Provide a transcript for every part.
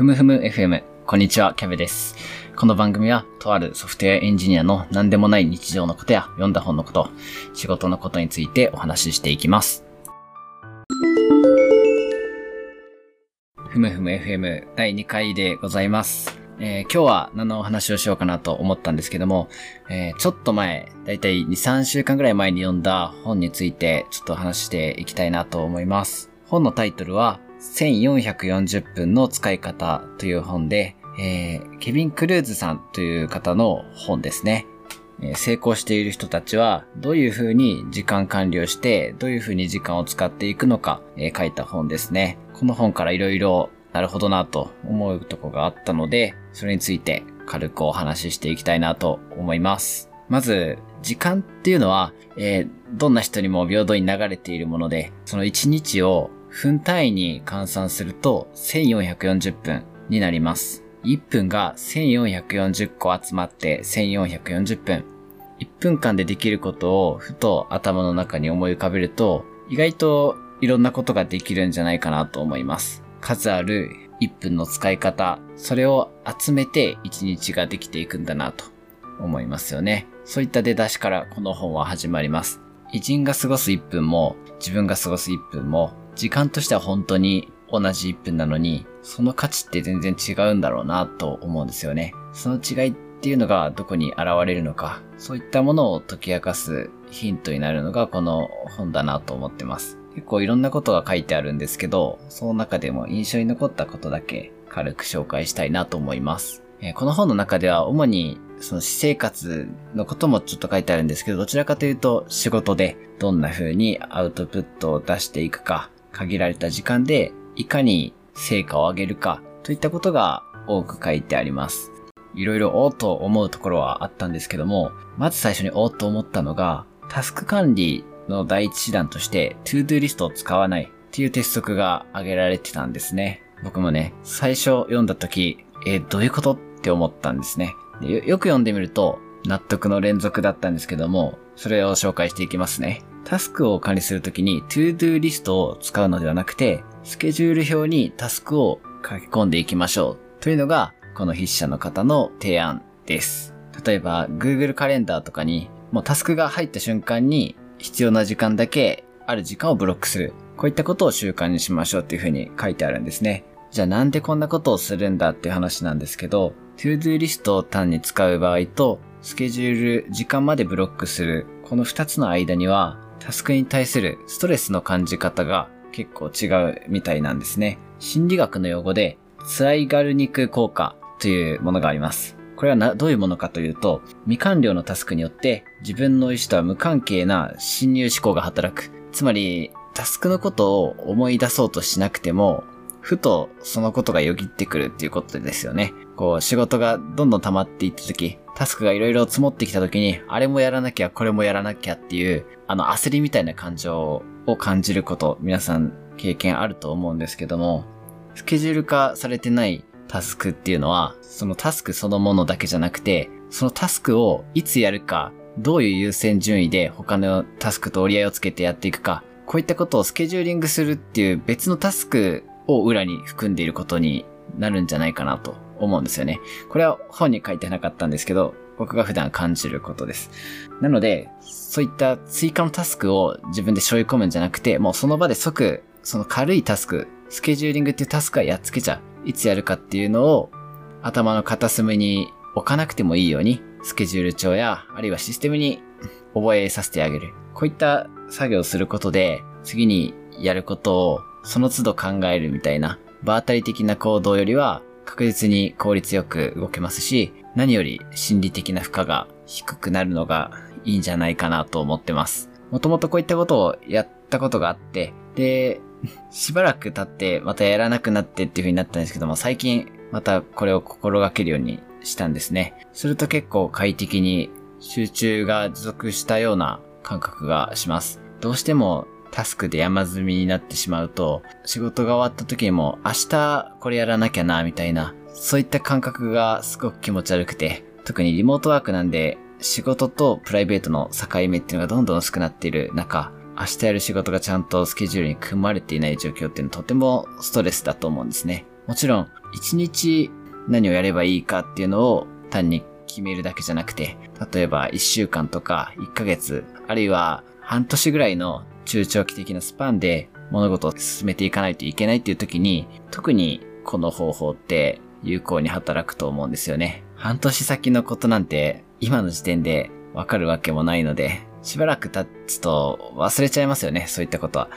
ふむふむ FM。こんにちは、キャベです。この番組は、とあるソフトウェアエンジニアの何でもない日常のことや読んだ本のこと、仕事のことについてお話ししていきます。ふむふむ FM 第2回でございます。えー今日は何のお話をしようかなと思ったんですけども、えーちょっと前、だいたい2、3週間ぐらい前に読んだ本についてちょっと話していきたいなと思います。本のタイトルは、1440分の使い方という本で、えーケビン・クルーズさんという方の本ですね。え成功している人たちはどういうふうに時間管理をしてどういうふうに時間を使っていくのか、え書いた本ですね。この本からいろいろなるほどなと思うとこがあったので、それについて軽くお話ししていきたいなと思います。まず、時間っていうのは、えーどんな人にも平等に流れているもので、その1日を分単位に換算すると1440分になります。1分が1440個集まって1440分。1分間でできることをふと頭の中に思い浮かべると、意外といろんなことができるんじゃないかなと思います。数ある1分の使い方、それを集めて1日ができていくんだなと思いますよね。そういった出だしからこの本は始まります。偉人が過ごす1分も自分が過ごす1分も時間としては本当に同じ1分なのにその価値って全然違うんだろうなと思うんですよね。その違いっていうのがどこに現れるのかそういったものを解き明かすヒントになるのがこの本だなと思ってます。結構いろんなことが書いてあるんですけどその中でも印象に残ったことだけ軽く紹介したいなと思います。えこの本の中では主にその私生活のこともちょっと書いてあるんですけど、どちらかというと仕事でどんな風にアウトプットを出していくか、限られた時間でいかに成果を上げるかといったことが多く書いてあります。いろいろおーっと思うところはあったんですけども、まず最初におーっと思ったのが、タスク管理の第一手段として、 To Do リストを使わないっていう鉄則が挙げられてたんですね。僕もね、最初読んだ時、えーどういうことって思ったんですね。でよ、よく読んでみると、納得の連続だったんですけども、それを紹介していきますね。タスクを管理するときに To Do リストを使うのではなくて、スケジュール表にタスクを書き込んでいきましょう。というのが、この筆者の方の提案です。例えば、Google カレンダーとかに、もうタスクが入った瞬間に必要な時間だけある時間をブロックする。こういったことを習慣にしましょうっていうふうに書いてあるんですね。じゃあなんでこんなことをするんだっていう話なんですけど、To Do リストを単に使う場合と、スケジュール、時間までブロックする、この二つの間には、タスクに対するストレスの感じ方が結構違うみたいなんですね。心理学の用語で、ツアイガルニク効果というものがあります。これはどういうものかというと、未完了のタスクによって自分の意思とは無関係な侵入思考が働く。つまり、タスクのことを思い出そうとしなくても、ふとそのことがよぎってくるっていうことですよね。こう仕事がどんどん溜まっていった時、タスクがいろいろ積もってきた時に、あれもやらなきゃ、これもやらなきゃっていう、あの焦りみたいな感情を感じること、皆さん経験あると思うんですけども、スケジュール化されてないタスクっていうのは、そのタスクそのものだけじゃなくて、そのタスクをいつやるか、どういう優先順位で他のタスクと折り合いをつけてやっていくか、こういったことをスケジューリングするっていう別のタスクを裏に含んでいることになるんじゃないかなと思うんですよね。これは本に書いてなかったんですけど、僕が普段感じることです。なので、そういった追加のタスクを自分で背負い込むんじゃなくて、もうその場で即、その軽いタスク、スケジューリングっていうタスクはやっつけちゃう。いつやるかっていうのを頭の片隅に置かなくてもいいように、スケジュール帳や、あるいはシステムに覚えさせてあげる。こういった作業をすることで、次にやることをその都度考えるみたいな、場当たり的な行動よりは確実に効率よく動けますし、何より心理的な負荷が低くなるのがいいんじゃないかなと思ってます。もともとこういったことをやったことがあって、で、しばらく経ってまたやらなくなってっていう風になったんですけども、最近またこれを心がけるようにしたんですね。すると結構快適に集中が持続したような感覚がします。どうしてもタスクで山積みになってしまうと、仕事が終わった時にも明日これやらなきゃな、みたいな、そういった感覚がすごく気持ち悪くて、特にリモートワークなんで、仕事とプライベートの境目っていうのがどんどん薄くなっている中、明日やる仕事がちゃんとスケジュールに組まれていない状況っていうのはとてもストレスだと思うんですね。もちろん、一日何をやればいいかっていうのを単に決めるだけじゃなくて、例えば1週間とか1ヶ月、あるいは半年ぐらいの中長期的なスパンで物事を進めていかないといけないっていう時に、特にこの方法って有効に働くと思うんですよね。半年先のことなんて今の時点でわかるわけもないので、しばらく経つと忘れちゃいますよね、そういったことは。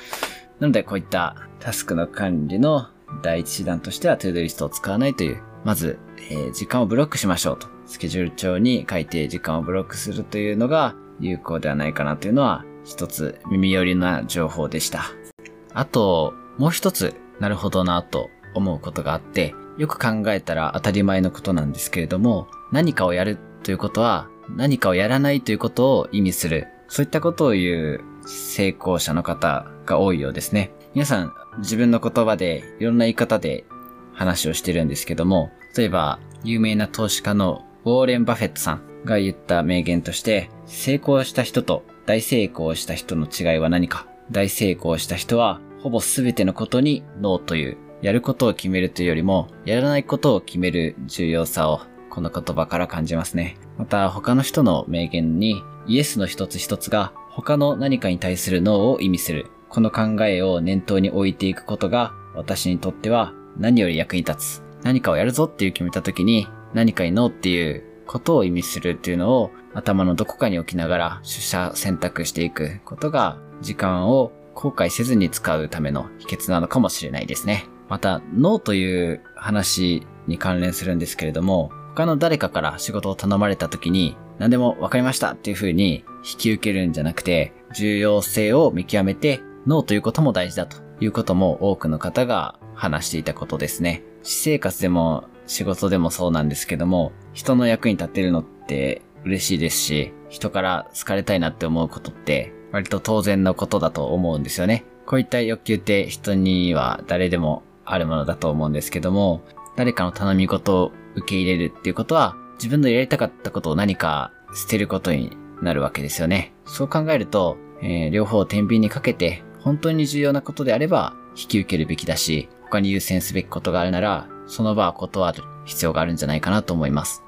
なのでこういったタスクの管理の第一手段としては To Do リストを使わないという、まず、えー、時間をブロックしましょうと。スケジュール帳に書いて時間をブロックするというのが有効ではないかなというのは一つ耳寄りな情報でした。あと、もう一つ、なるほどなと思うことがあって、よく考えたら当たり前のことなんですけれども、何かをやるということは、何かをやらないということを意味する。そういったことを言う成功者の方が多いようですね。皆さん、自分の言葉でいろんな言い方で話をしてるんですけども、例えば、有名な投資家のウォーレン・バフェットさんが言った名言として、成功した人と大成功した人の違いは何か？大成功した人は、ほぼ全てのことにノーという、やることを決めるというよりも、やらないことを決める重要さを、この言葉から感じますね。また、他の人の名言に、イエスの一つ一つが、他の何かに対するノーを意味する。この考えを念頭に置いていくことが、私にとっては何より役に立つ。何かをやるぞっていう決めた時に、何かにノーっていうことを意味するっていうのを頭のどこかに置きながら出社選択していくことが時間を後悔せずに使うための秘訣なのかもしれないですね。また、ノーという話に関連するんですけれども、他の誰かから仕事を頼まれた時に、何でも分かりましたっていう風に引き受けるんじゃなくて、重要性を見極めて、ノーということも大事だということも多くの方が話していたことですね。私生活でも仕事でもそうなんですけども、人の役に立てるのって嬉しいですし、人から好かれたいなって思うことって割と当然のことだと思うんですよね。こういった欲求って人には誰でもあるものだと思うんですけども、誰かの頼み事を受け入れるっていうことは、自分のやりたかったことを何か捨てることになるわけですよね。そう考えると、えー、両方を天秤にかけて、本当に重要なことであれば引き受けるべきだし、他に優先すべきことがあるなら、その場は断る必要があるんじゃないかなと思います。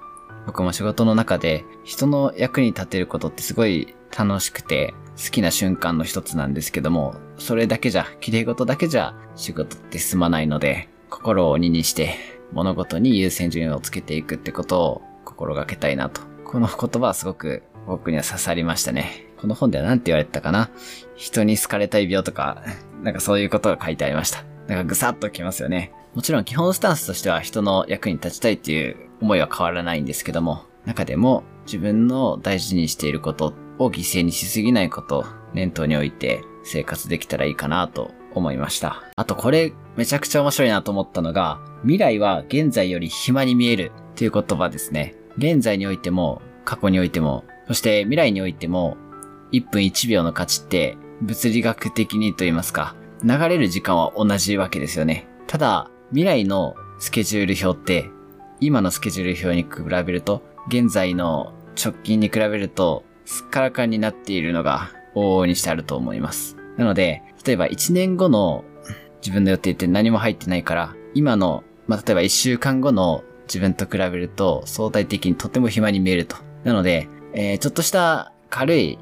僕も仕事の中で人の役に立てることってすごい楽しくて、好きな瞬間の一つなんですけども、それだけじゃ、綺麗事だけじゃ仕事って進まないので、心を鬼にして物事に優先順位をつけていくってことを心がけたいなと。この言葉はすごく僕には刺さりましたね。この本では何て言われてたかな？人に好かれたい病とか、なんかそういうことが書いてありました。なんかぐさっときますよね。もちろん基本スタンスとしては人の役に立ちたいっていう思いは変わらないんですけども、中でも自分の大事にしていることを犠牲にしすぎないことを念頭に置いて生活できたらいいかなと思いました。あとこれめちゃくちゃ面白いなと思ったのが、未来は現在より暇に見えるっていう言葉ですね。現在においても、過去においても、そして未来においても、1分1秒の価値って物理学的にと言いますか、流れる時間は同じわけですよね。ただ、未来のスケジュール表って、今のスケジュール表に比べると、現在の直近に比べると、すっからかんになっているのが往々にしてあると思います。なので、例えば1年後の自分の予定って何も入ってないから、今の、まあ、例えば1週間後の自分と比べると相対的にとても暇に見えると。なので、えー、ちょっとした軽い、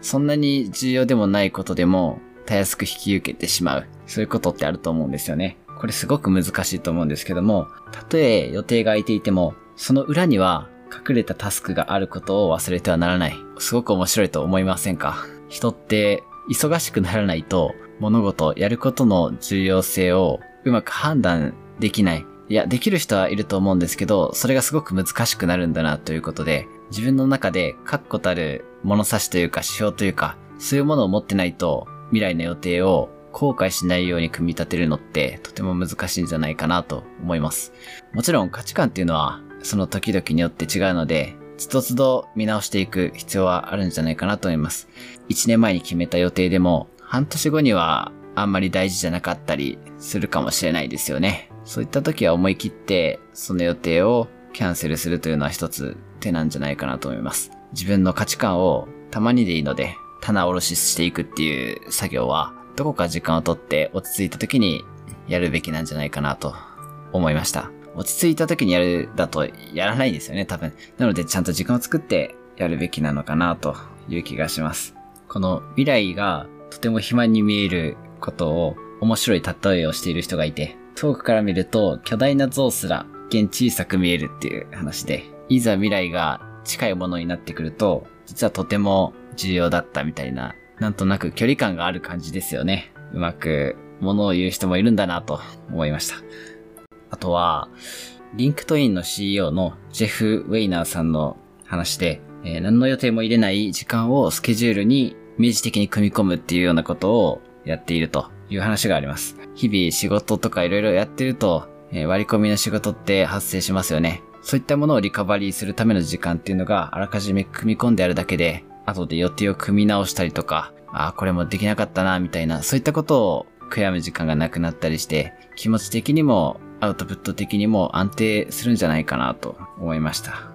そんなに重要でもないことでも、たやすく引き受けてしまう。そういうことってあると思うんですよね。これすごく難しいと思うんですけども、たとえ予定が空いていても、その裏には隠れたタスクがあることを忘れてはならない。すごく面白いと思いませんか？人って忙しくならないと物事、やることの重要性をうまく判断できない。いや、できる人はいると思うんですけど、それがすごく難しくなるんだなということで、自分の中で確固たる物差しというか指標というか、そういうものを持ってないと未来の予定を後悔しないように組み立てるのってとても難しいんじゃないかなと思います。もちろん価値観っていうのはその時々によって違うので、つどつど見直していく必要はあるんじゃないかなと思います。1年前に決めた予定でも、半年後にはあんまり大事じゃなかったりするかもしれないですよね。そういった時は思い切ってその予定をキャンセルするというのは一つ手なんじゃないかなと思います。自分の価値観をたまにでいいので棚卸ししていくっていう作業はどこか時間をとって落ち着いた時にやるべきなんじゃないかなと思いました。落ち着いた時にやるだとやらないですよね、多分。なのでちゃんと時間を作ってやるべきなのかなという気がします。この未来がとても暇に見えることを面白い例えをしている人がいて、遠くから見ると巨大な像すら現小さく見えるっていう話で、いざ未来が近いものになってくると、実はとても重要だったみたいな、なんとなく距離感がある感じですよね。うまく物を言う人もいるんだなと思いました。あとは、 LinkedIn の CEO のジェフ・ウェイナーさんの話で、えー何の予定も入れない時間をスケジュールに明示的に組み込むっていうようなことをやっているという話があります。日々仕事とかいろいろやってると、えー割り込みの仕事って発生しますよね。そういったものをリカバリーするための時間っていうのがあらかじめ組み込んであるだけで、後で予定を組み直したりとか、ああ、これもできなかったな、みたいな、そういったことを悔やむ時間がなくなったりして、気持ち的にもアウトプット的にも安定するんじゃないかなと思いました。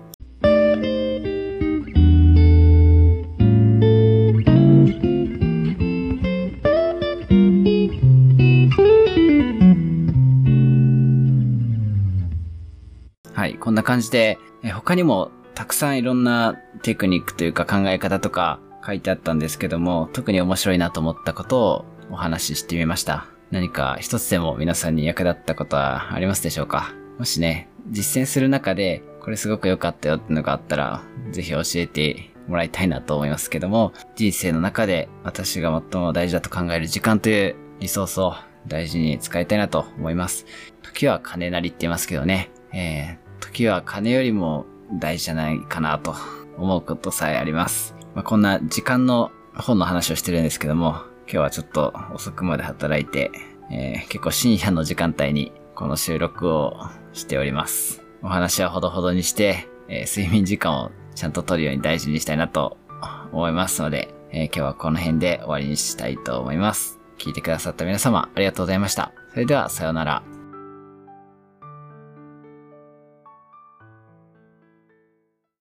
はい、こんな感じで、他にもたくさんいろんなテクニックというか考え方とか書いてあったんですけども、特に面白いなと思ったことをお話ししてみました。何か一つでも皆さんに役立ったことはありますでしょうか？もしね、実践する中で、これすごく良かったよってのがあったら、ぜひ教えてもらいたいなと思いますけども、人生の中で私が最も大事だと考える時間というリソースを大事に使いたいなと思います。時は金なりって言いますけどね、えー、時は金よりも大事じゃないかなと思うことさえあります。まあ、こんな時間の本の話をしてるんですけども、今日はちょっと遅くまで働いて、えー結構深夜の時間帯にこの収録をしております。お話はほどほどにして、えー睡眠時間をちゃんと取るように大事にしたいなと思いますので、えー今日はこの辺で終わりにしたいと思います。聞いてくださった皆様ありがとうございました。それではさようなら。